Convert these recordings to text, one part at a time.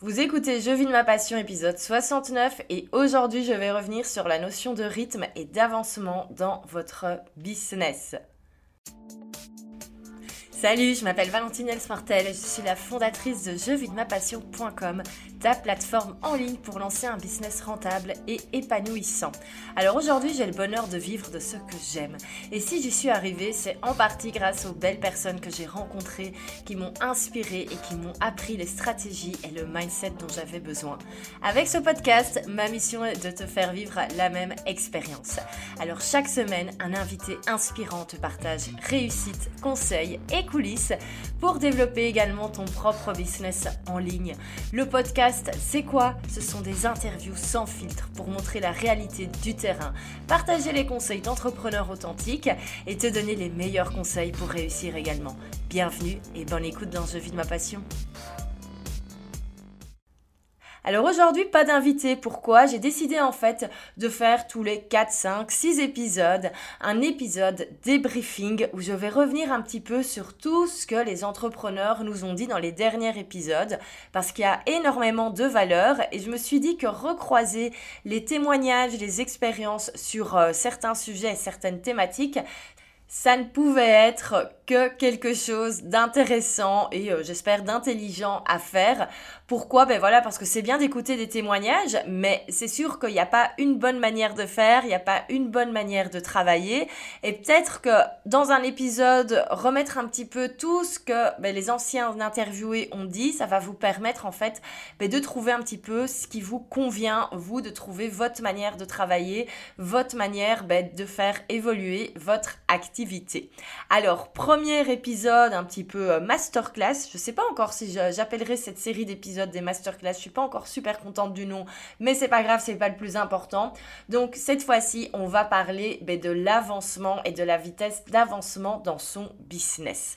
Vous écoutez Je vis de ma passion épisode 69 et aujourd'hui je vais revenir sur la notion de rythme et d'avancement dans votre business. Salut, je m'appelle Valentine Elsmartel je suis la fondatrice de jeuxvidemapassion.com, ta plateforme en ligne pour lancer un business rentable et épanouissant. Alors aujourd'hui, j'ai le bonheur de vivre de ce que j'aime. Et si j'y suis arrivée, c'est en partie grâce aux belles personnes que j'ai rencontrées, qui m'ont inspiré et qui m'ont appris les stratégies et le mindset dont j'avais besoin. Avec ce podcast, ma mission est de te faire vivre la même expérience. Alors chaque semaine, un invité inspirant te partage réussite, conseils et coulisses pour développer également ton propre business en ligne. Le podcast, c'est quoi? Ce sont des interviews sans filtre pour montrer la réalité du terrain, partager les conseils d'entrepreneurs authentiques et te donner les meilleurs conseils pour réussir également. Bienvenue et bonne écoute dans Je vis de ma passion. Alors aujourd'hui, pas d'invité. Pourquoi? J'ai décidé en fait de faire tous les 4, 5, 6 épisodes un épisode débriefing où je vais revenir un petit peu sur tout ce que les entrepreneurs nous ont dit dans les derniers épisodes parce qu'il y a énormément de valeur et je me suis dit que recroiser les témoignages, les expériences sur euh, certains sujets et certaines thématiques, ça ne pouvait être que quelque chose d'intéressant et euh, j'espère d'intelligent à faire. Pourquoi? Ben voilà, parce que c'est bien d'écouter des témoignages, mais c'est sûr qu'il n'y a pas une bonne manière de faire, il n'y a pas une bonne manière de travailler. Et peut-être que dans un épisode, remettre un petit peu tout ce que ben, les anciens interviewés ont dit, ça va vous permettre en fait ben, de trouver un petit peu ce qui vous convient, vous, de trouver votre manière de travailler, votre manière ben, de faire évoluer votre activité. Alors, premier épisode un petit peu euh, masterclass. Je sais pas encore si j'appellerai cette série d'épisodes des masterclass. Je suis pas encore super contente du nom, mais c'est pas grave, c'est pas le plus important. Donc cette fois-ci, on va parler ben, de l'avancement et de la vitesse d'avancement dans son business.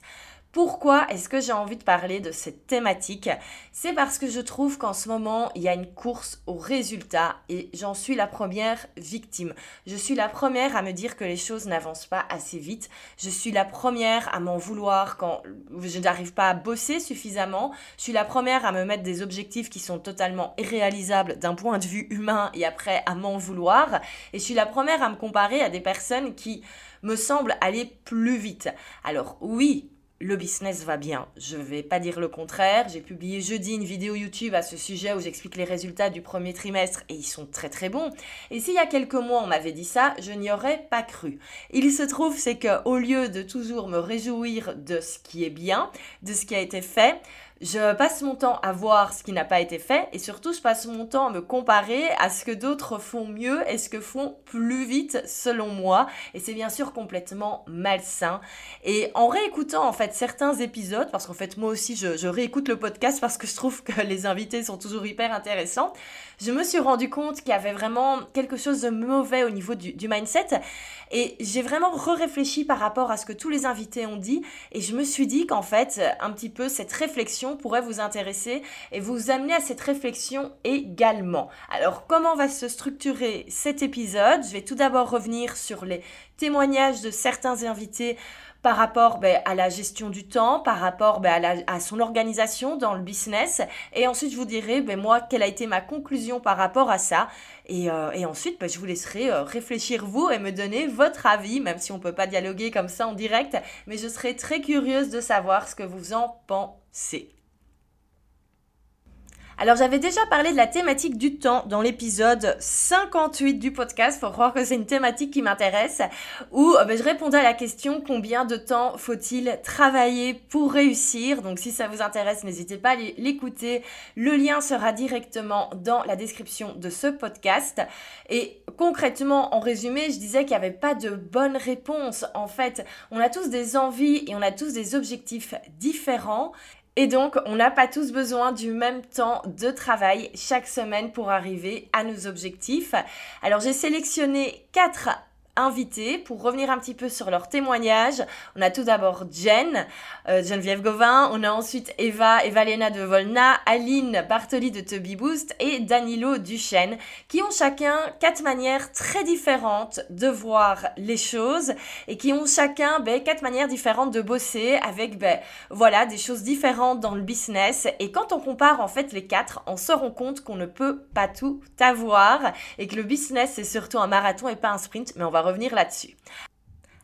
Pourquoi est-ce que j'ai envie de parler de cette thématique? C'est parce que je trouve qu'en ce moment, il y a une course au résultat et j'en suis la première victime. Je suis la première à me dire que les choses n'avancent pas assez vite. Je suis la première à m'en vouloir quand je n'arrive pas à bosser suffisamment. Je suis la première à me mettre des objectifs qui sont totalement irréalisables d'un point de vue humain et après à m'en vouloir. Et je suis la première à me comparer à des personnes qui me semblent aller plus vite. Alors oui, le business va bien. Je ne vais pas dire le contraire. J'ai publié jeudi une vidéo YouTube à ce sujet où j'explique les résultats du premier trimestre et ils sont très très bons. Et s'il y a quelques mois on m'avait dit ça, je n'y aurais pas cru. Il se trouve c'est que au lieu de toujours me réjouir de ce qui est bien, de ce qui a été fait, je passe mon temps à voir ce qui n'a pas été fait et surtout je passe mon temps à me comparer à ce que d'autres font mieux et ce que font plus vite selon moi. Et c'est bien sûr complètement malsain. Et en réécoutant en fait certains épisodes parce qu'en fait moi aussi je, réécoute le podcast parce que je trouve que les invités sont toujours hyper intéressants je me suis rendu compte qu'il y avait vraiment quelque chose de mauvais au niveau du, du mindset. Et j'ai vraiment réfléchi par rapport à ce que tous les invités ont dit et je me suis dit qu'en fait un petit peu cette réflexion pourrait vous intéresser et vous amener à cette réflexion également. Alors comment va se structurer cet épisode? Je vais tout d'abord revenir sur les témoignages de certains invités par rapport ben, à la gestion du temps, par rapport ben, à, son organisation dans le business. Et ensuite, je vous dirai, ben, moi, quelle a été ma conclusion par rapport à ça. Et, euh, ensuite, je vous laisserai euh, réfléchir vous et me donner votre avis, même si on ne peut pas dialoguer comme ça en direct. Mais je serai très curieuse de savoir ce que vous en pensez. Alors j'avais déjà parlé de la thématique du temps dans l'épisode 58 du podcast, faut croire que c'est une thématique qui m'intéresse, où euh, ben, je répondais à la question combien de temps faut-il travailler pour réussir? Donc si ça vous intéresse, n'hésitez pas à l'écouter. Le lien sera directement dans la description de ce podcast. Et concrètement, en résumé, je disais qu'il n'y avait pas de bonne réponse. En fait, on a tous des envies et on a tous des objectifs différents. Et donc, on n'a pas tous besoin du même temps de travail chaque semaine pour arriver à nos objectifs. Alors, j'ai sélectionné quatre invités pour revenir un petit peu sur leur témoignage. On a tout d'abord Jen, euh, Geneviève Gauvin, on a ensuite Eva, Evalena de Volna, Aline Bartoli de Tubby Boost et Danilo Duchesne qui ont chacun quatre manières très différentes de voir les choses et qui ont chacun ben, quatre manières différentes de bosser avec ben, voilà, des choses différentes dans le business. Et quand on compare en fait les quatre, on se rend compte qu'on ne peut pas tout avoir et que le business c'est surtout un marathon et pas un sprint, mais on va revenir là-dessus.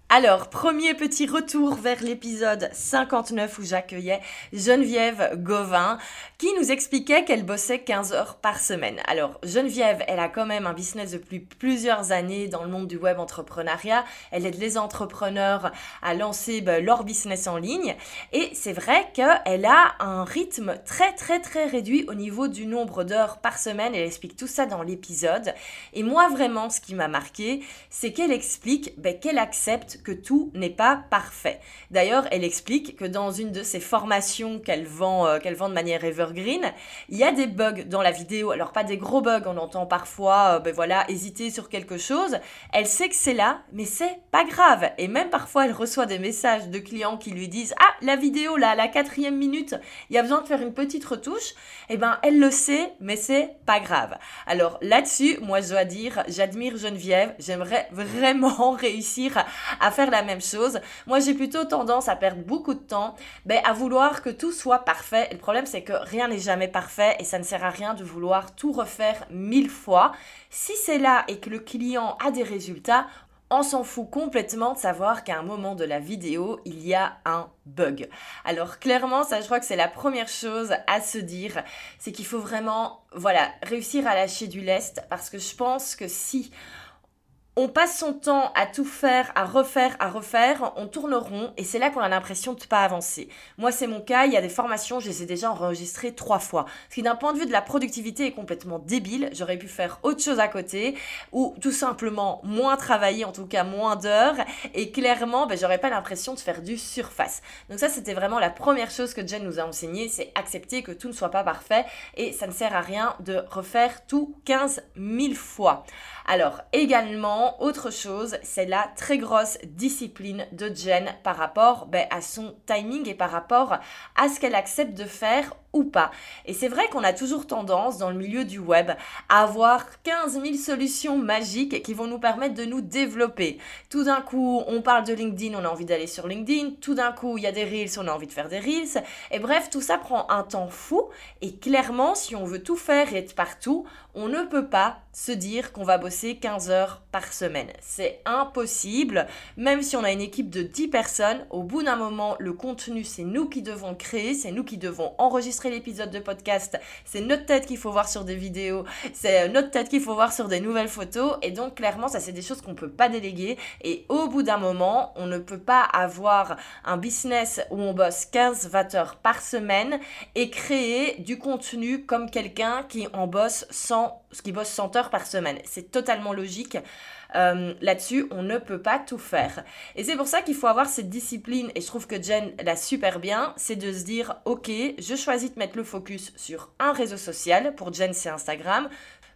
Alors, premier petit retour vers l'épisode 59 où j'accueillais Geneviève Gauvin qui nous expliquait qu'elle bossait 15 heures par semaine. Alors, Geneviève, elle a quand même un business depuis plusieurs années dans le monde du web entrepreneuriat. Elle aide les entrepreneurs à lancer ben, leur business en ligne. Et c'est vrai qu'elle a un rythme très très très réduit au niveau du nombre d'heures par semaine. Elle explique tout ça dans l'épisode. Et moi, vraiment, ce qui m'a marqué, c'est qu'elle explique ben, qu'elle accepte que tout n'est pas parfait. D'ailleurs, elle explique que dans une de ses formations qu'elle vend, euh, qu'elle vend de manière evergreen, il y a des bugs dans la vidéo. Alors pas des gros bugs, on entend parfois, euh, ben voilà, hésiter sur quelque chose. Elle sait que c'est là, mais c'est pas grave. Et même parfois, elle reçoit des messages de clients qui lui disent ah la vidéo là, à la quatrième minute, il y a besoin de faire une petite retouche. Eh ben, elle le sait, mais c'est pas grave. Alors là-dessus, moi je dois dire, j'admire Geneviève. J'aimerais vraiment réussir à à faire la même chose. Moi, j'ai plutôt tendance à perdre beaucoup de temps, ben, à vouloir que tout soit parfait. le problème, c'est que rien n'est jamais parfait et ça ne sert à rien de vouloir tout refaire mille fois. Si c'est là et que le client a des résultats, on s'en fout complètement de savoir qu'à un moment de la vidéo, il y a un bug. Alors clairement, ça je crois que c'est la première chose à se dire, c'est qu'il faut vraiment voilà, réussir à lâcher du lest parce que je pense que si on passe son temps à tout faire, à refaire, à refaire, on tourne rond et c'est là qu'on a l'impression de ne pas avancer. Moi, c'est mon cas, il y a des formations, je les ai déjà enregistrées trois fois. Ce qui, d'un point de vue de la productivité, est complètement débile. J'aurais pu faire autre chose à côté ou tout simplement moins travailler, en tout cas moins d'heures et clairement, ben, j'aurais pas l'impression de faire du surface. Donc, ça, c'était vraiment la première chose que Jen nous a enseigné c'est accepter que tout ne soit pas parfait et ça ne sert à rien de refaire tout 15 000 fois. Alors, également, autre chose, c'est la très grosse discipline de Jen par rapport ben, à son timing et par rapport à ce qu'elle accepte de faire pas. Et c'est vrai qu'on a toujours tendance dans le milieu du web à avoir 15 000 solutions magiques qui vont nous permettre de nous développer. Tout d'un coup, on parle de LinkedIn, on a envie d'aller sur LinkedIn. Tout d'un coup, il y a des reels, on a envie de faire des reels. Et bref, tout ça prend un temps fou. Et clairement, si on veut tout faire et être partout, on ne peut pas se dire qu'on va bosser 15 heures par semaine. C'est impossible. Même si on a une équipe de 10 personnes, au bout d'un moment, le contenu, c'est nous qui devons créer, c'est nous qui devons enregistrer l'épisode de podcast, c'est notre tête qu'il faut voir sur des vidéos, c'est notre tête qu'il faut voir sur des nouvelles photos. Et donc, clairement, ça, c'est des choses qu'on peut pas déléguer. Et au bout d'un moment, on ne peut pas avoir un business où on bosse 15-20 heures par semaine et créer du contenu comme quelqu'un qui en bosse 100, qui bosse 100 heures par semaine. C'est totalement logique. Euh, là-dessus, on ne peut pas tout faire. Et c'est pour ça qu'il faut avoir cette discipline, et je trouve que Jen l'a super bien, c'est de se dire, ok, je choisis de mettre le focus sur un réseau social, pour Jen c'est Instagram,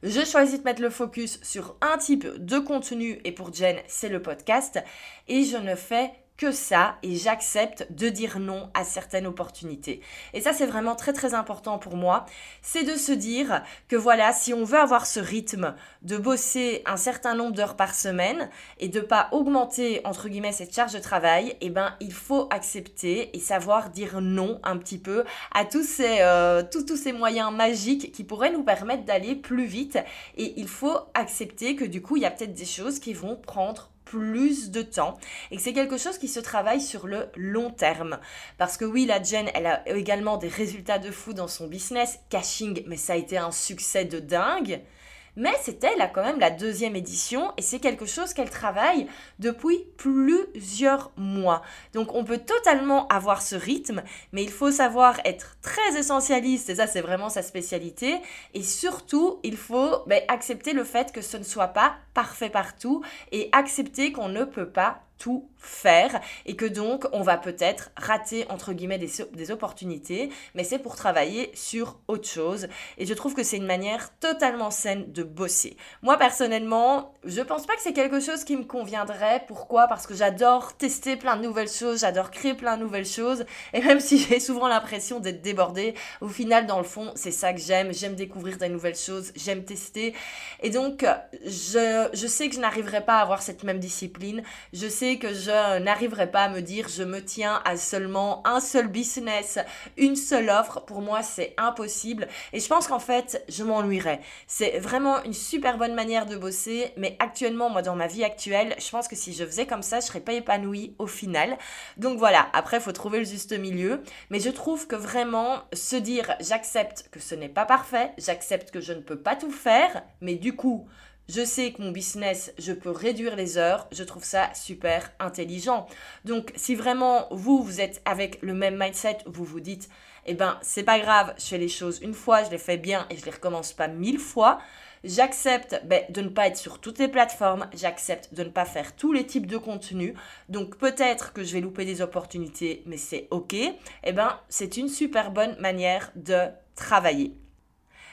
je choisis de mettre le focus sur un type de contenu, et pour Jen c'est le podcast, et je ne fais que ça et j'accepte de dire non à certaines opportunités. Et ça, c'est vraiment très très important pour moi. C'est de se dire que voilà, si on veut avoir ce rythme de bosser un certain nombre d'heures par semaine et de pas augmenter entre guillemets cette charge de travail, eh ben il faut accepter et savoir dire non un petit peu à tous ces euh, tous, tous ces moyens magiques qui pourraient nous permettre d'aller plus vite. Et il faut accepter que du coup, il y a peut-être des choses qui vont prendre plus de temps et que c'est quelque chose qui se travaille sur le long terme. Parce que oui, la Jen, elle a également des résultats de fou dans son business. Caching, mais ça a été un succès de dingue. Mais c'était là quand même la deuxième édition et c'est quelque chose qu'elle travaille depuis plusieurs mois. Donc on peut totalement avoir ce rythme, mais il faut savoir être très essentialiste et ça c'est vraiment sa spécialité. Et surtout, il faut ben, accepter le fait que ce ne soit pas parfait partout et accepter qu'on ne peut pas tout faire et que donc on va peut-être rater entre guillemets des, des opportunités, mais c'est pour travailler sur autre chose. Et je trouve que c'est une manière totalement saine de bosser. Moi personnellement, je pense pas que c'est quelque chose qui me conviendrait. Pourquoi? Parce que j'adore tester plein de nouvelles choses, j'adore créer plein de nouvelles choses. Et même si j'ai souvent l'impression d'être débordée, au final, dans le fond, c'est ça que j'aime. J'aime découvrir des nouvelles choses, j'aime tester. Et donc, je, je sais que je n'arriverai pas à avoir cette même discipline. Je sais que je n'arriverai pas à me dire je me tiens à seulement un seul business, une seule offre. Pour moi, c'est impossible. Et je pense qu'en fait, je m'ennuierais. C'est vraiment une super bonne manière de bosser. Mais actuellement, moi, dans ma vie actuelle, je pense que si je faisais comme ça, je serais pas épanouie au final. Donc voilà, après, il faut trouver le juste milieu. Mais je trouve que vraiment se dire j'accepte que ce n'est pas parfait, j'accepte que je ne peux pas tout faire, mais du coup, je sais que mon business, je peux réduire les heures, je trouve ça super intelligent. Donc si vraiment vous, vous êtes avec le même mindset, vous vous dites, eh ben c'est pas grave, je fais les choses une fois, je les fais bien et je les recommence pas mille fois. J'accepte ben, de ne pas être sur toutes les plateformes, j'accepte de ne pas faire tous les types de contenus. Donc peut-être que je vais louper des opportunités, mais c'est ok. Eh ben c'est une super bonne manière de travailler.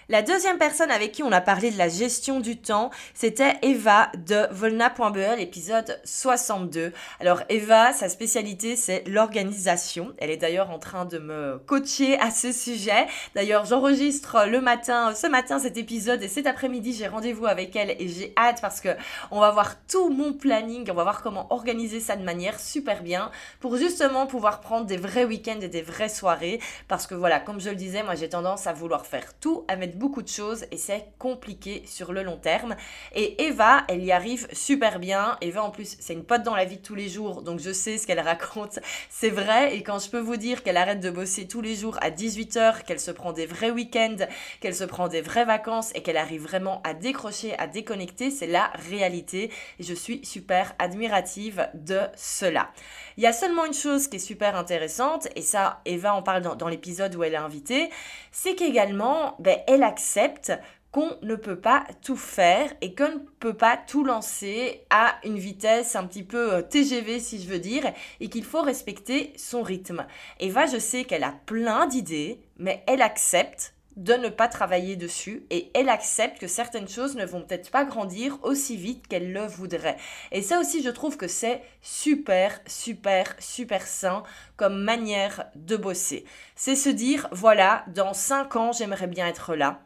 La deuxième personne avec qui on a parlé de la gestion du temps, c'était Eva de volna.be, l'épisode 62. Alors Eva, sa spécialité, c'est l'organisation. Elle est d'ailleurs en train de me coacher à ce sujet. D'ailleurs, j'enregistre le matin, ce matin cet épisode et cet après-midi, j'ai rendez-vous avec elle et j'ai hâte parce que on va voir tout mon planning, on va voir comment organiser ça de manière super bien pour justement pouvoir prendre des vrais week-ends et des vraies soirées parce que voilà, comme je le disais, moi j'ai tendance à vouloir faire tout, à mettre beaucoup de choses et c'est compliqué sur le long terme. Et Eva, elle y arrive super bien. Eva, en plus, c'est une pote dans la vie de tous les jours, donc je sais ce qu'elle raconte. C'est vrai. Et quand je peux vous dire qu'elle arrête de bosser tous les jours à 18h, qu'elle se prend des vrais week-ends, qu'elle se prend des vraies vacances et qu'elle arrive vraiment à décrocher, à déconnecter, c'est la réalité. Et je suis super admirative de cela. Il y a seulement une chose qui est super intéressante, et ça, Eva en parle dans, l'épisode où elle est invitée, c'est qu'également, ben, elle accepte qu'on ne peut pas tout faire et qu'on ne peut pas tout lancer à une vitesse un petit peu euh, TGV si je veux dire et qu'il faut respecter son rythme. Eva, je sais qu'elle a plein d'idées, mais elle accepte de ne pas travailler dessus et elle accepte que certaines choses ne vont peut-être pas grandir aussi vite qu'elle le voudrait. Et ça aussi, je trouve que c'est super, super, super sain comme manière de bosser. C'est se dire, voilà, dans 5 ans, j'aimerais bien être là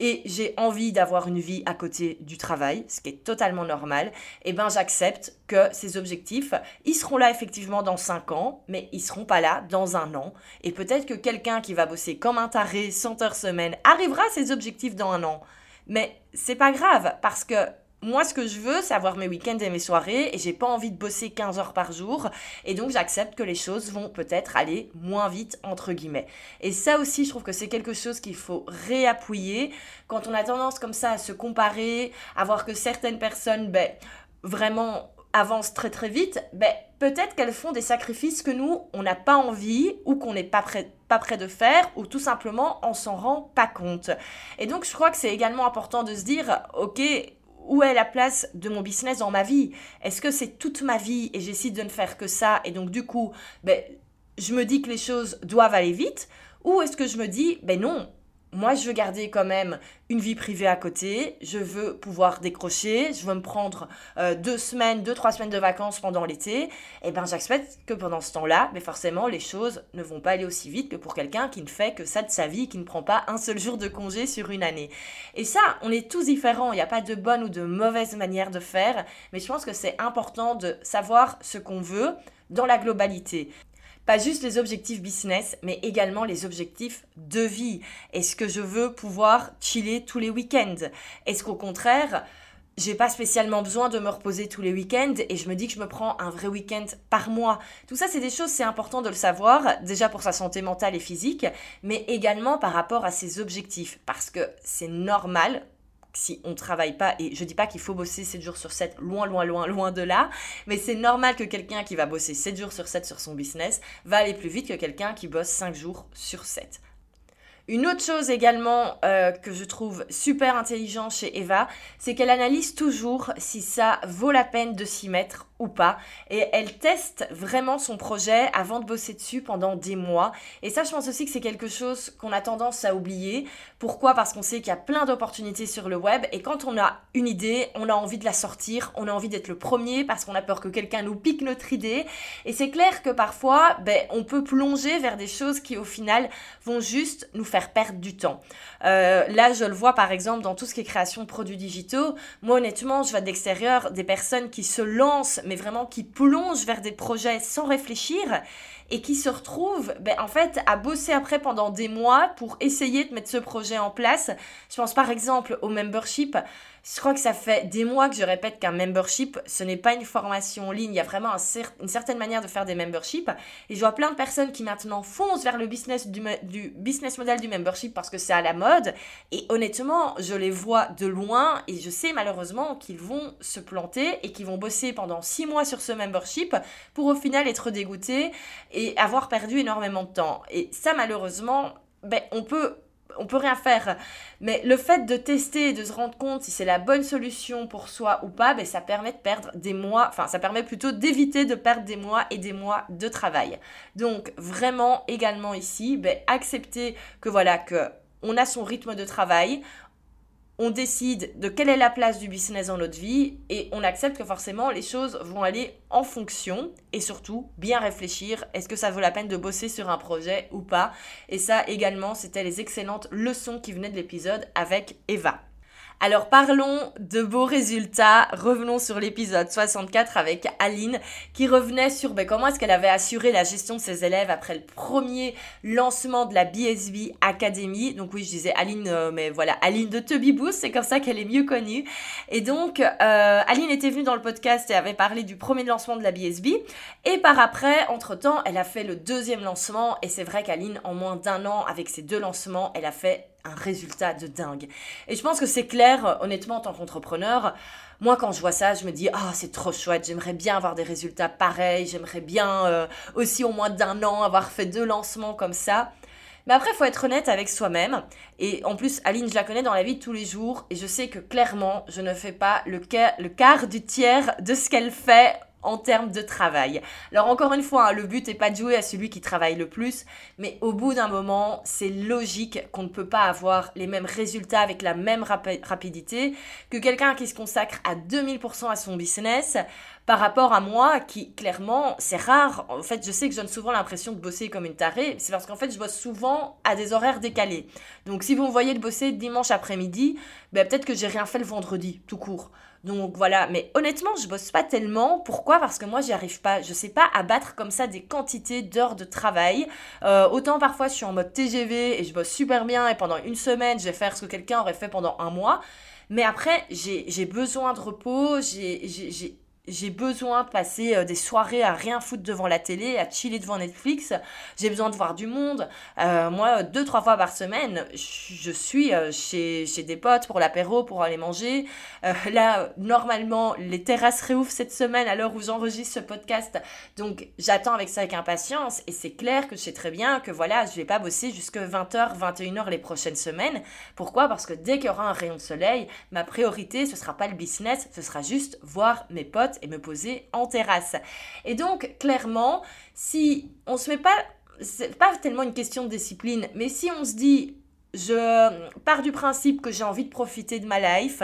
et j'ai envie d'avoir une vie à côté du travail, ce qui est totalement normal, et eh ben j'accepte que ces objectifs, ils seront là effectivement dans 5 ans, mais ils seront pas là dans un an. Et peut-être que quelqu'un qui va bosser comme un taré 100 heures semaine arrivera à ses objectifs dans un an. Mais c'est pas grave parce que moi, ce que je veux, c'est avoir mes week-ends et mes soirées et j'ai pas envie de bosser 15 heures par jour. Et donc, j'accepte que les choses vont peut-être aller moins vite, entre guillemets. Et ça aussi, je trouve que c'est quelque chose qu'il faut réappuyer. Quand on a tendance comme ça à se comparer, à voir que certaines personnes, ben, vraiment avancent très très vite, ben, peut-être qu'elles font des sacrifices que nous, on n'a pas envie ou qu'on n'est pas prêt, pas prêt de faire ou tout simplement on s'en rend pas compte. Et donc je crois que c'est également important de se dire, ok, où est la place de mon business dans ma vie? Est-ce que c'est toute ma vie et j'essaie de ne faire que ça et donc du coup, ben, je me dis que les choses doivent aller vite? Ou est-ce que je me dis, ben non, moi, je veux garder quand même une vie privée à côté. Je veux pouvoir décrocher. Je veux me prendre euh, deux semaines, deux, trois semaines de vacances pendant l'été. Et eh ben, j'accepte que pendant ce temps-là, mais forcément, les choses ne vont pas aller aussi vite que pour quelqu'un qui ne fait que ça de sa vie, qui ne prend pas un seul jour de congé sur une année. Et ça, on est tous différents. Il n'y a pas de bonne ou de mauvaise manière de faire. Mais je pense que c'est important de savoir ce qu'on veut dans la globalité. Pas juste les objectifs business, mais également les objectifs de vie. Est-ce que je veux pouvoir chiller tous les week-ends? Est-ce qu'au contraire, j'ai pas spécialement besoin de me reposer tous les week-ends et je me dis que je me prends un vrai week-end par mois? Tout ça, c'est des choses, c'est important de le savoir, déjà pour sa santé mentale et physique, mais également par rapport à ses objectifs. Parce que c'est normal si on ne travaille pas, et je dis pas qu'il faut bosser 7 jours sur 7, loin, loin, loin, loin de là, mais c'est normal que quelqu'un qui va bosser 7 jours sur 7 sur son business va aller plus vite que quelqu'un qui bosse 5 jours sur 7. Une autre chose également euh, que je trouve super intelligent chez Eva, c'est qu'elle analyse toujours si ça vaut la peine de s'y mettre ou pas. Et elle teste vraiment son projet avant de bosser dessus pendant des mois. Et ça, je pense aussi que c'est quelque chose qu'on a tendance à oublier. Pourquoi? Parce qu'on sait qu'il y a plein d'opportunités sur le web. Et quand on a une idée, on a envie de la sortir. On a envie d'être le premier parce qu'on a peur que quelqu'un nous pique notre idée. Et c'est clair que parfois, ben, on peut plonger vers des choses qui, au final, vont juste nous faire perdre du temps. Euh, là, je le vois par exemple dans tout ce qui est création de produits digitaux. Moi, honnêtement, je vois de l'extérieur des personnes qui se lancent mais vraiment qui plongent vers des projets sans réfléchir et qui se retrouvent ben, en fait à bosser après pendant des mois pour essayer de mettre ce projet en place. Je pense par exemple au membership. Je crois que ça fait des mois que je répète qu'un membership, ce n'est pas une formation en ligne. Il y a vraiment une certaine manière de faire des memberships. Et je vois plein de personnes qui maintenant foncent vers le business, du, business model du membership parce que c'est à la mode. Et honnêtement, je les vois de loin et je sais malheureusement qu'ils vont se planter et qu'ils vont bosser pendant six mois sur ce membership pour au final être dégoûtés et avoir perdu énormément de temps. Et ça, malheureusement, ben, on peut on peut rien faire. Mais le fait de tester et de se rendre compte si c'est la bonne solution pour soi ou pas, ben, ça permet de perdre des mois, enfin ça permet plutôt d'éviter de perdre des mois et des mois de travail. Donc vraiment également ici, ben, accepter que voilà que on a son rythme de travail, on décide de quelle est la place du business dans notre vie et on accepte que forcément les choses vont aller en fonction et surtout bien réfléchir est-ce que ça vaut la peine de bosser sur un projet ou pas? Et ça également c'était les excellentes leçons qui venaient de l'épisode avec Eva. Alors parlons de beaux résultats. Revenons sur l'épisode 64 avec Aline qui revenait sur ben, comment est-ce qu'elle avait assuré la gestion de ses élèves après le premier lancement de la BSB Academy. Donc oui, je disais Aline, euh, mais voilà, Aline de Tubby Boost, c'est comme ça qu'elle est mieux connue. Et donc, euh, Aline était venue dans le podcast et avait parlé du premier lancement de la BSB. Et par après, entre-temps, elle a fait le deuxième lancement. Et c'est vrai qu'Aline, en moins d'un an, avec ses deux lancements, elle a fait un résultat de dingue. Et je pense que c'est clair, honnêtement, en tant qu'entrepreneur, moi, quand je vois ça, je me dis, ah, c'est trop chouette, j'aimerais bien avoir des résultats pareils, j'aimerais bien euh, aussi au moins d'un an avoir fait deux lancements comme ça. Mais après, faut être honnête avec soi-même. Et en plus, Aline, je la connais dans la vie de tous les jours. Et je sais que clairement, je ne fais pas le, le quart du tiers de ce qu'elle fait en termes de travail. Alors encore une fois, hein, le but n'est pas de jouer à celui qui travaille le plus, mais au bout d'un moment, c'est logique qu'on ne peut pas avoir les mêmes résultats avec la même rapidité que quelqu'un qui se consacre à 2000% à son business par rapport à moi qui clairement c'est rare. En fait je sais que je donne souvent l'impression de bosser comme une tarée c'est parce qu'en fait je bosse souvent à des horaires décalés. Donc si vous me voyez bosser dimanche après-midi ben peut-être que j'ai rien fait le vendredi tout court donc voilà, mais honnêtement, je bosse pas tellement. Pourquoi? Parce que moi, j'y arrive pas. Je sais pas abattre comme ça des quantités d'heures de travail. Euh, autant parfois, je suis en mode TGV et je bosse super bien et pendant une semaine, je vais faire ce que quelqu'un aurait fait pendant un mois. Mais après, j'ai besoin de repos, j'ai j'ai besoin de passer euh, des soirées à rien foutre devant la télé, à chiller devant Netflix. J'ai besoin de voir du monde. Euh, moi, deux, trois fois par semaine, je suis euh, chez, chez des potes pour l'apéro, pour aller manger. là, normalement, les terrasses réouvrent cette semaine à l'heure où j'enregistre ce podcast. Donc, j'attends avec ça avec impatience. Et c'est clair que je sais très bien que voilà, je vais pas bosser jusque 20h, 21h les prochaines semaines. Pourquoi? Parce que dès qu'il y aura un rayon de soleil, ma priorité, ce sera pas le business, ce sera juste voir mes potes et me poser en terrasse. Et donc, clairement, si on se met pas, c'est pas tellement une question de discipline, mais si on se dit, je pars du principe que j'ai envie de profiter de ma life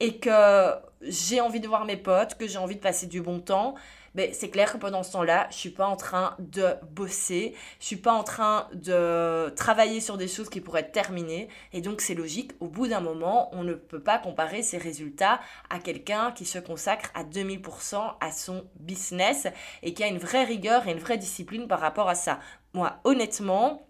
et que j'ai envie de voir mes potes, que j'ai envie de passer du bon temps, ben, c'est clair que pendant ce temps-là, je suis pas en train de bosser, je suis pas en train de travailler sur des choses qui pourraient être terminées. Et donc, c'est logique, au bout d'un moment, on ne peut pas comparer ses résultats à quelqu'un qui se consacre à 2000% à son business et qui a une vraie rigueur et une vraie discipline par rapport à ça. Moi, honnêtement,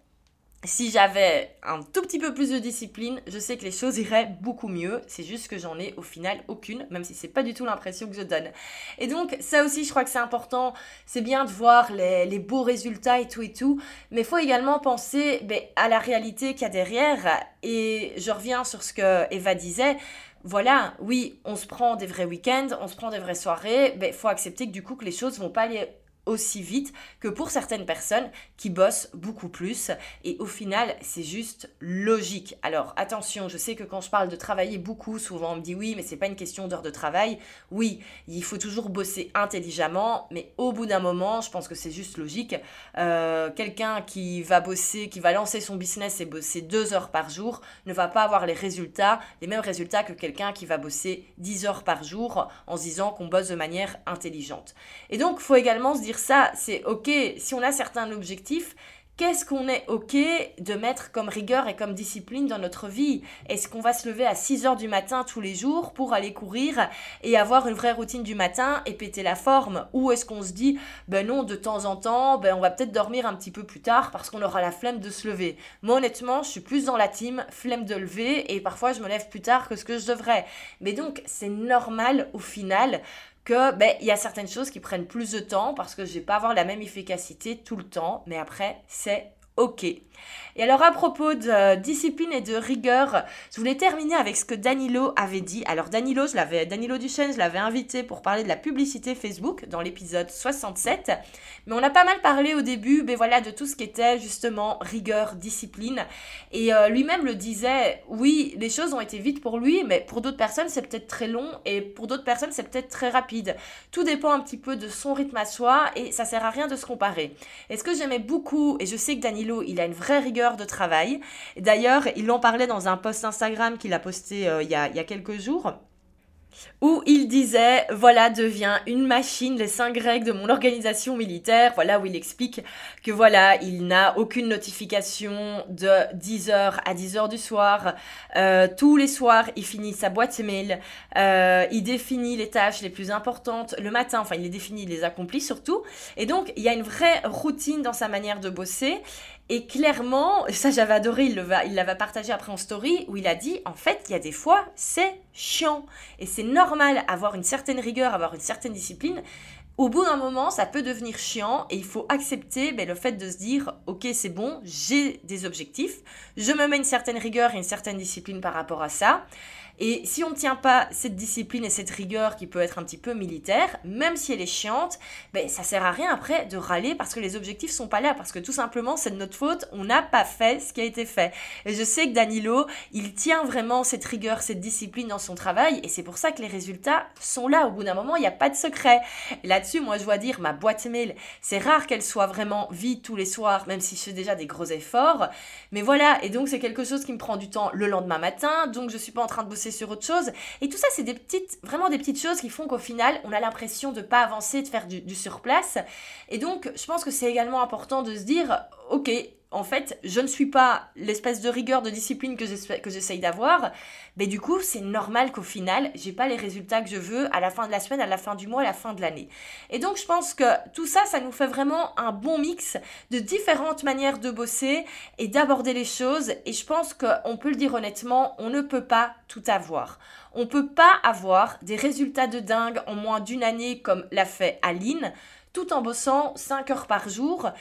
si j'avais un tout petit peu plus de discipline, je sais que les choses iraient beaucoup mieux. C'est juste que j'en ai au final aucune, même si c'est pas du tout l'impression que je donne. Et donc, ça aussi, je crois que c'est important. C'est bien de voir les, beaux résultats et tout et tout, mais il faut également penser ben, à la réalité qu'il y a derrière. Et je reviens sur ce que Eva disait voilà, oui, on se prend des vrais week-ends, on se prend des vraies soirées, il ben, faut accepter que du coup que les choses vont pas aller aussi vite que pour certaines personnes qui bossent beaucoup plus. Et au final, c'est juste logique. Alors attention, je sais que quand je parle de travailler beaucoup, souvent on me dit oui, mais c'est pas une question d'heure de travail. Oui, il faut toujours bosser intelligemment, mais au bout d'un moment, je pense que c'est juste logique. Euh, quelqu'un qui va bosser, qui va lancer son business et bosser deux heures par jour, ne va pas avoir les résultats, les mêmes résultats que quelqu'un qui va bosser 10 heures par jour en se disant qu'on bosse de manière intelligente. Et donc, il faut également se dire ça, c'est ok, si on a certains objectifs, qu'est-ce qu'on est OK de mettre comme rigueur et comme discipline dans notre vie? Est-ce qu'on va se lever à 6 heures du matin tous les jours pour aller courir et avoir une vraie routine du matin et péter la forme? Ou est-ce qu'on se dit, ben non, de temps en temps, ben on va peut-être dormir un petit peu plus tard parce qu'on aura la flemme de se lever. Moi, honnêtement, je suis plus dans la team flemme de lever et parfois je me lève plus tard que ce que je devrais. Mais donc, c'est normal au final que ben il y a certaines choses qui prennent plus de temps parce que je vais pas avoir la même efficacité tout le temps, mais après c'est ok. Et alors à propos de euh, discipline et de rigueur, je voulais terminer avec ce que Danilo avait dit. Alors Danilo, je l'avais Danilo Duchesne, je l'avais invité pour parler de la publicité Facebook dans l'épisode 67, mais on a pas mal parlé au début, ben voilà, de tout ce qui était justement rigueur, discipline. Et euh, lui-même le disait, oui, les choses ont été vite pour lui, mais pour d'autres personnes c'est peut-être très long et pour d'autres personnes c'est peut-être très rapide. Tout dépend un petit peu de son rythme à soi et ça sert à rien de se comparer. Et ce que j'aimais beaucoup, et je sais que Danilo, il a une vraie rigueur de travail. D'ailleurs, il en parlait dans un post Instagram qu'il a posté euh, il, y a, quelques jours où il disait, voilà, devient une machine, les cinq règles de mon organisation militaire, voilà, où il explique que voilà, il n'a aucune notification de 10h à 10h du soir, euh, tous les soirs, il finit sa boîte mail, euh, il définit les tâches les plus importantes le matin, enfin, il les définit, il les accomplit surtout, et donc, il y a une vraie routine dans sa manière de bosser, et clairement, ça j'avais adoré, il l'avait partagé après en story, où il a dit, en fait, il y a des fois, c'est chiant. Et c'est normal avoir une certaine rigueur, avoir une certaine discipline. Au bout d'un moment, ça peut devenir chiant et il faut accepter ben, le fait de se dire, ok, c'est bon, j'ai des objectifs, je me mets une certaine rigueur et une certaine discipline par rapport à ça. Et si on ne tient pas cette discipline et cette rigueur qui peut être un petit peu militaire, même si elle est chiante, ben, ça sert à rien après de râler parce que les objectifs sont pas là, parce que tout simplement c'est de notre faute, on n'a pas fait ce qui a été fait. Et je sais que Danilo, il tient vraiment cette rigueur, cette discipline dans son travail et c'est pour ça que les résultats sont là. Au bout d'un moment, il n'y a pas de secret. Là-dessus, moi je dois dire, ma boîte mail, c'est rare qu'elle soit vraiment vide tous les soirs, même si je fais déjà des gros efforts. Mais voilà, et donc c'est quelque chose qui me prend du temps le lendemain matin, donc je suis pas en train de bosser sur autre chose. Et tout ça, c'est des petites, vraiment des petites choses qui font qu'au final, on a l'impression de pas avancer, de faire du, du surplace. Et donc, je pense que c'est également important de se dire, ok, en fait, je ne suis pas l'espèce de rigueur, de discipline que j'essaye d'avoir, mais du coup, c'est normal qu'au final, j'ai pas les résultats que je veux à la fin de la semaine, à la fin du mois, à la fin de l'année. Et donc, je pense que tout ça, ça nous fait vraiment un bon mix de différentes manières de bosser et d'aborder les choses. Et je pense qu'on peut le dire honnêtement, on ne peut pas tout avoir. On peut pas avoir des résultats de dingue en moins d'une année comme l'a fait Aline tout en bossant 5 heures par jour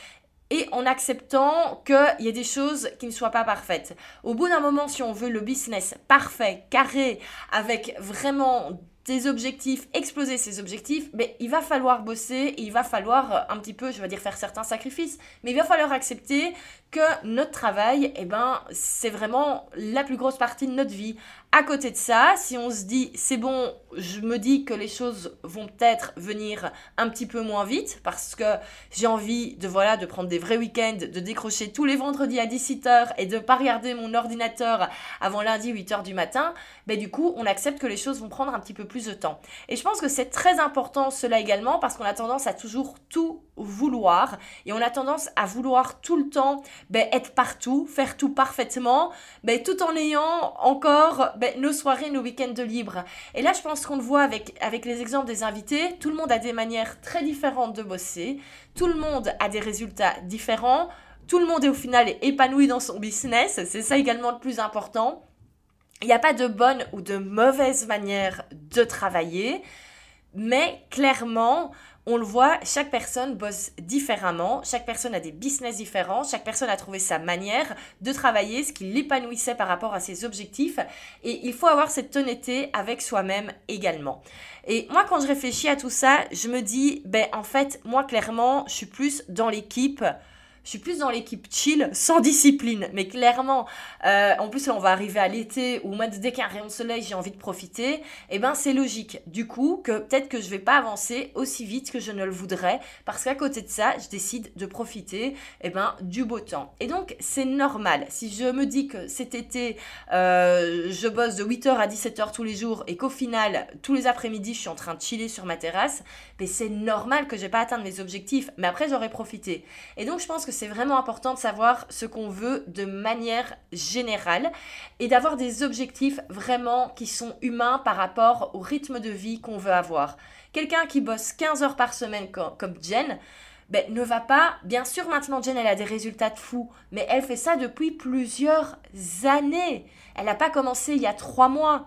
et en acceptant qu'il y ait des choses qui ne soient pas parfaites. Au bout d'un moment, si on veut le business parfait, carré, avec vraiment objectifs, exploser ses objectifs, mais il va falloir bosser il va falloir un petit peu, je vais dire, faire certains sacrifices, mais il va falloir accepter que notre travail, eh ben, c'est vraiment la plus grosse partie de notre vie. À côté de ça, si on se dit c'est bon, je me dis que les choses vont peut-être venir un petit peu moins vite parce que j'ai envie de voilà de prendre des vrais week-ends, de décrocher tous les vendredis à 17h et de pas regarder mon ordinateur avant lundi 8h du matin, ben du coup, on accepte que les choses vont prendre un petit peu plus de temps. Et je pense que c'est très important cela également parce qu'on a tendance à toujours tout vouloir et on a tendance à vouloir tout le temps ben, être partout, faire tout parfaitement, ben, tout en ayant encore ben, nos soirées, nos week-ends de libre. Et là, je pense qu'on le voit avec, avec les exemples des invités, tout le monde a des manières très différentes de bosser, tout le monde a des résultats différents, tout le monde est au final épanoui dans son business, c'est ça également le plus important. Il n'y a pas de bonne ou de mauvaise manière de travailler. Mais clairement, on le voit, chaque personne bosse différemment, chaque personne a des business différents, chaque personne a trouvé sa manière de travailler, ce qui l'épanouissait par rapport à ses objectifs. Et il faut avoir cette honnêteté avec soi-même également. Et moi, quand je réfléchis à tout ça, je me dis, ben en fait, moi, clairement, je suis plus dans l'équipe je suis plus dans l'équipe chill, sans discipline. Mais clairement, euh, en plus, on va arriver à l'été où, dès qu'il y a un rayon de soleil, j'ai envie de profiter. Eh ben, c'est logique. Du coup, que peut-être que je vais pas avancer aussi vite que je ne le voudrais. Parce qu'à côté de ça, je décide de profiter, eh ben, du beau temps. Et donc, c'est normal. Si je me dis que cet été, euh, je bosse de 8h à 17h tous les jours et qu'au final, tous les après-midi, je suis en train de chiller sur ma terrasse, mais ben, c'est normal que je vais pas atteindre mes objectifs. Mais après, j'aurai profité. Et donc, je pense que c'est vraiment important de savoir ce qu'on veut de manière générale et d'avoir des objectifs vraiment qui sont humains par rapport au rythme de vie qu'on veut avoir. Quelqu'un qui bosse 15 heures par semaine comme Jen, ben, ne va pas. Bien sûr, maintenant, Jen, elle a des résultats de fou, mais elle fait ça depuis plusieurs années. Elle n'a pas commencé il y a trois mois.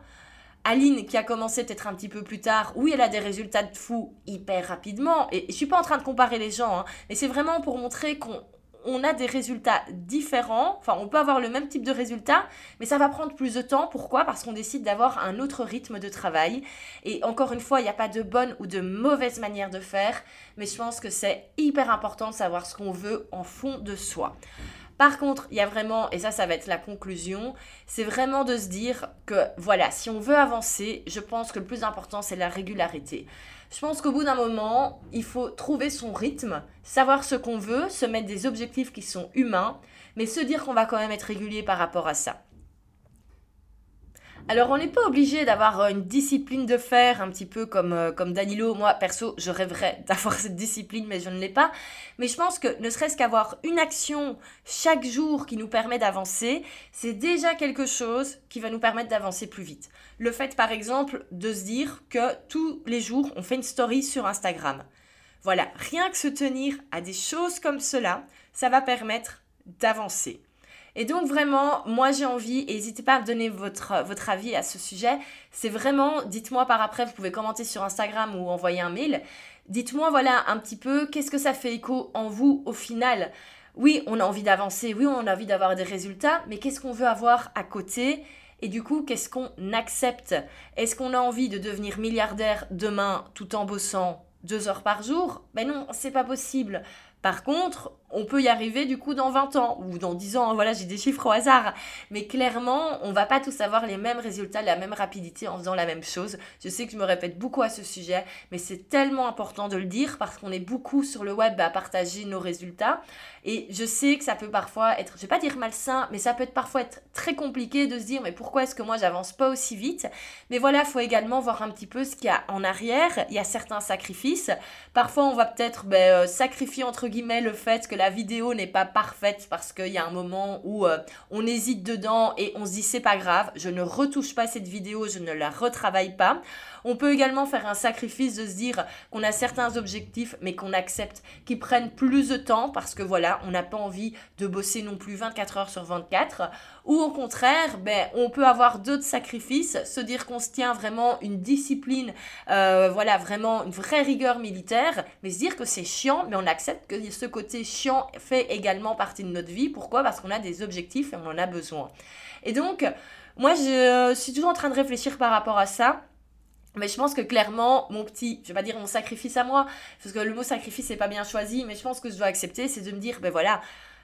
Aline, qui a commencé peut-être un petit peu plus tard, oui, elle a des résultats de fou hyper rapidement. Et je suis pas en train de comparer les gens, hein, mais c'est vraiment pour montrer qu'on on a des résultats différents. Enfin, on peut avoir le même type de résultats, mais ça va prendre plus de temps. Pourquoi? Parce qu'on décide d'avoir un autre rythme de travail. Et encore une fois, il n'y a pas de bonne ou de mauvaise manière de faire, mais je pense que c'est hyper important de savoir ce qu'on veut en fond de soi. Par contre, il y a vraiment, et ça, ça va être la conclusion, c'est vraiment de se dire que voilà, si on veut avancer, je pense que le plus important, c'est la régularité. Je pense qu'au bout d'un moment, il faut trouver son rythme, savoir ce qu'on veut, se mettre des objectifs qui sont humains, mais se dire qu'on va quand même être régulier par rapport à ça. Alors, on n'est pas obligé d'avoir euh, une discipline de fer, un petit peu comme, euh, comme Danilo. Moi, perso, je rêverais d'avoir cette discipline, mais je ne l'ai pas. Mais je pense que ne serait-ce qu'avoir une action chaque jour qui nous permet d'avancer, c'est déjà quelque chose qui va nous permettre d'avancer plus vite. Le fait, par exemple, de se dire que tous les jours, on fait une story sur Instagram. Voilà, rien que se tenir à des choses comme cela, ça va permettre d'avancer. Et donc vraiment, moi j'ai envie, et n'hésitez pas à me donner votre, votre avis à ce sujet, c'est vraiment, dites-moi par après, vous pouvez commenter sur Instagram ou envoyer un mail, dites-moi voilà un petit peu, qu'est-ce que ça fait écho en vous au final? Oui, on a envie d'avancer, oui, on a envie d'avoir des résultats, mais qu'est-ce qu'on veut avoir à côté? Et du coup, qu'est-ce qu'on accepte? Est-ce qu'on a envie de devenir milliardaire demain tout en bossant deux heures par jour? Ben non, c'est pas possible. Par contre, on peut y arriver du coup dans 20 ans ou dans 10 ans, hein, voilà, j'ai des chiffres au hasard. Mais clairement, on va pas tous avoir les mêmes résultats, la même rapidité en faisant la même chose. Je sais que je me répète beaucoup à ce sujet, mais c'est tellement important de le dire parce qu'on est beaucoup sur le web à partager nos résultats. Et je sais que ça peut parfois être, je vais pas dire malsain, mais ça peut être parfois être très compliqué de se dire, mais pourquoi est-ce que moi j'avance pas aussi vite? Mais voilà, il faut également voir un petit peu ce qu'il y a en arrière. Il y a certains sacrifices. Parfois, on va peut-être ben, euh, sacrifier entre guillemets le fait que la vidéo n'est pas parfaite parce qu'il y a un moment où euh, on hésite dedans et on se dit c'est pas grave, je ne retouche pas cette vidéo, je ne la retravaille pas. On peut également faire un sacrifice de se dire qu'on a certains objectifs mais qu'on accepte qu'ils prennent plus de temps parce que voilà, on n'a pas envie de bosser non plus 24 heures sur 24. Ou au contraire, ben, on peut avoir d'autres sacrifices, se dire qu'on se tient vraiment une discipline, euh, voilà, vraiment une vraie rigueur militaire, mais se dire que c'est chiant, mais on accepte que ce côté chiant fait également partie de notre vie. Pourquoi? Parce qu'on a des objectifs et on en a besoin. Et donc, moi, je suis toujours en train de réfléchir par rapport à ça. Mais je pense que clairement, mon petit, je vais pas dire mon sacrifice à moi, parce que le mot sacrifice n'est pas bien choisi, mais je pense que je dois accepter, c'est de me dire, ben voilà,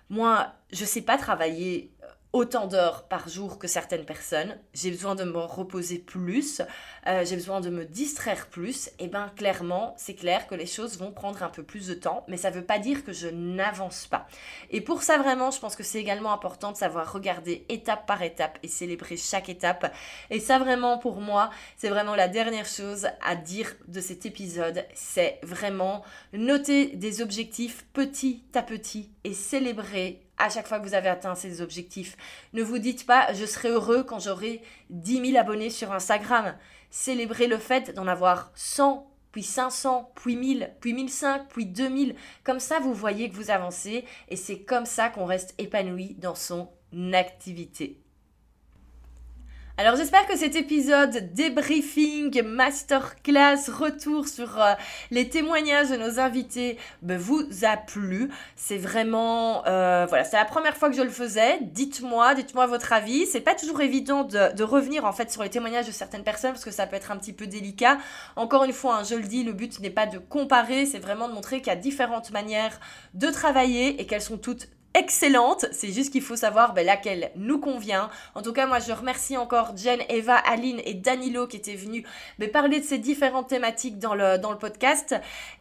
moi, je sais pas travailler autant d'heures par jour que certaines personnes, j'ai besoin de me reposer plus, euh, j'ai besoin de me distraire plus, et bien clairement, c'est clair que les choses vont prendre un peu plus de temps, mais ça ne veut pas dire que je n'avance pas. Et pour ça vraiment, je pense que c'est également important de savoir regarder étape par étape et célébrer chaque étape. Et ça vraiment pour moi, c'est vraiment la dernière chose à dire de cet épisode, c'est vraiment noter des objectifs petit à petit et célébrer à chaque fois que vous avez atteint ces objectifs. Ne vous dites pas je serai heureux quand j'aurai 10 000 abonnés sur Instagram. Célébrez le fait d'en avoir 100, puis 500, puis 1000, puis 1005, puis 2000. Comme ça, vous voyez que vous avancez et c'est comme ça qu'on reste épanoui dans son activité. Alors j'espère que cet épisode débriefing, masterclass, retour sur euh, les témoignages de nos invités ben, vous a plu. C'est vraiment, euh, voilà, c'est la première fois que je le faisais. Dites-moi, dites-moi votre avis. C'est pas toujours évident de, revenir en fait sur les témoignages de certaines personnes parce que ça peut être un petit peu délicat. Encore une fois, hein, je le dis, le but n'est pas de comparer, c'est vraiment de montrer qu'il y a différentes manières de travailler et qu'elles sont toutes excellente. C'est juste qu'il faut savoir ben, laquelle nous convient. En tout cas, moi, je remercie encore Jen, Eva, Aline et Danilo qui étaient venus ben, parler de ces différentes thématiques dans le, dans le podcast.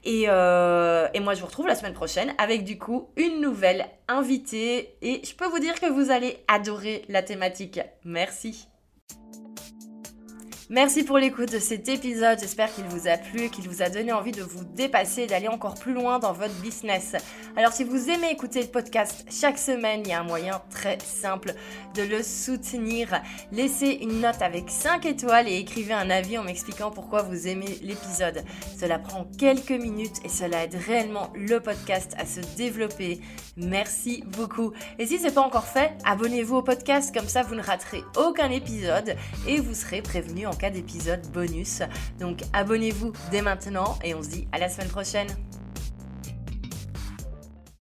Et, euh, et moi, je vous retrouve la semaine prochaine avec du coup une nouvelle invitée. Et je peux vous dire que vous allez adorer la thématique. Merci. Merci pour l'écoute de cet épisode. J'espère qu'il vous a plu, qu'il vous a donné envie de vous dépasser et d'aller encore plus loin dans votre business. Alors si vous aimez écouter le podcast chaque semaine, il y a un moyen très simple de le soutenir. Laissez une note avec 5 étoiles et écrivez un avis en m'expliquant pourquoi vous aimez l'épisode. Cela prend quelques minutes et cela aide réellement le podcast à se développer. Merci beaucoup. Et si ce n'est pas encore fait, abonnez-vous au podcast comme ça vous ne raterez aucun épisode et vous serez prévenu en cas d'épisode bonus. Donc abonnez-vous dès maintenant et on se dit à la semaine prochaine.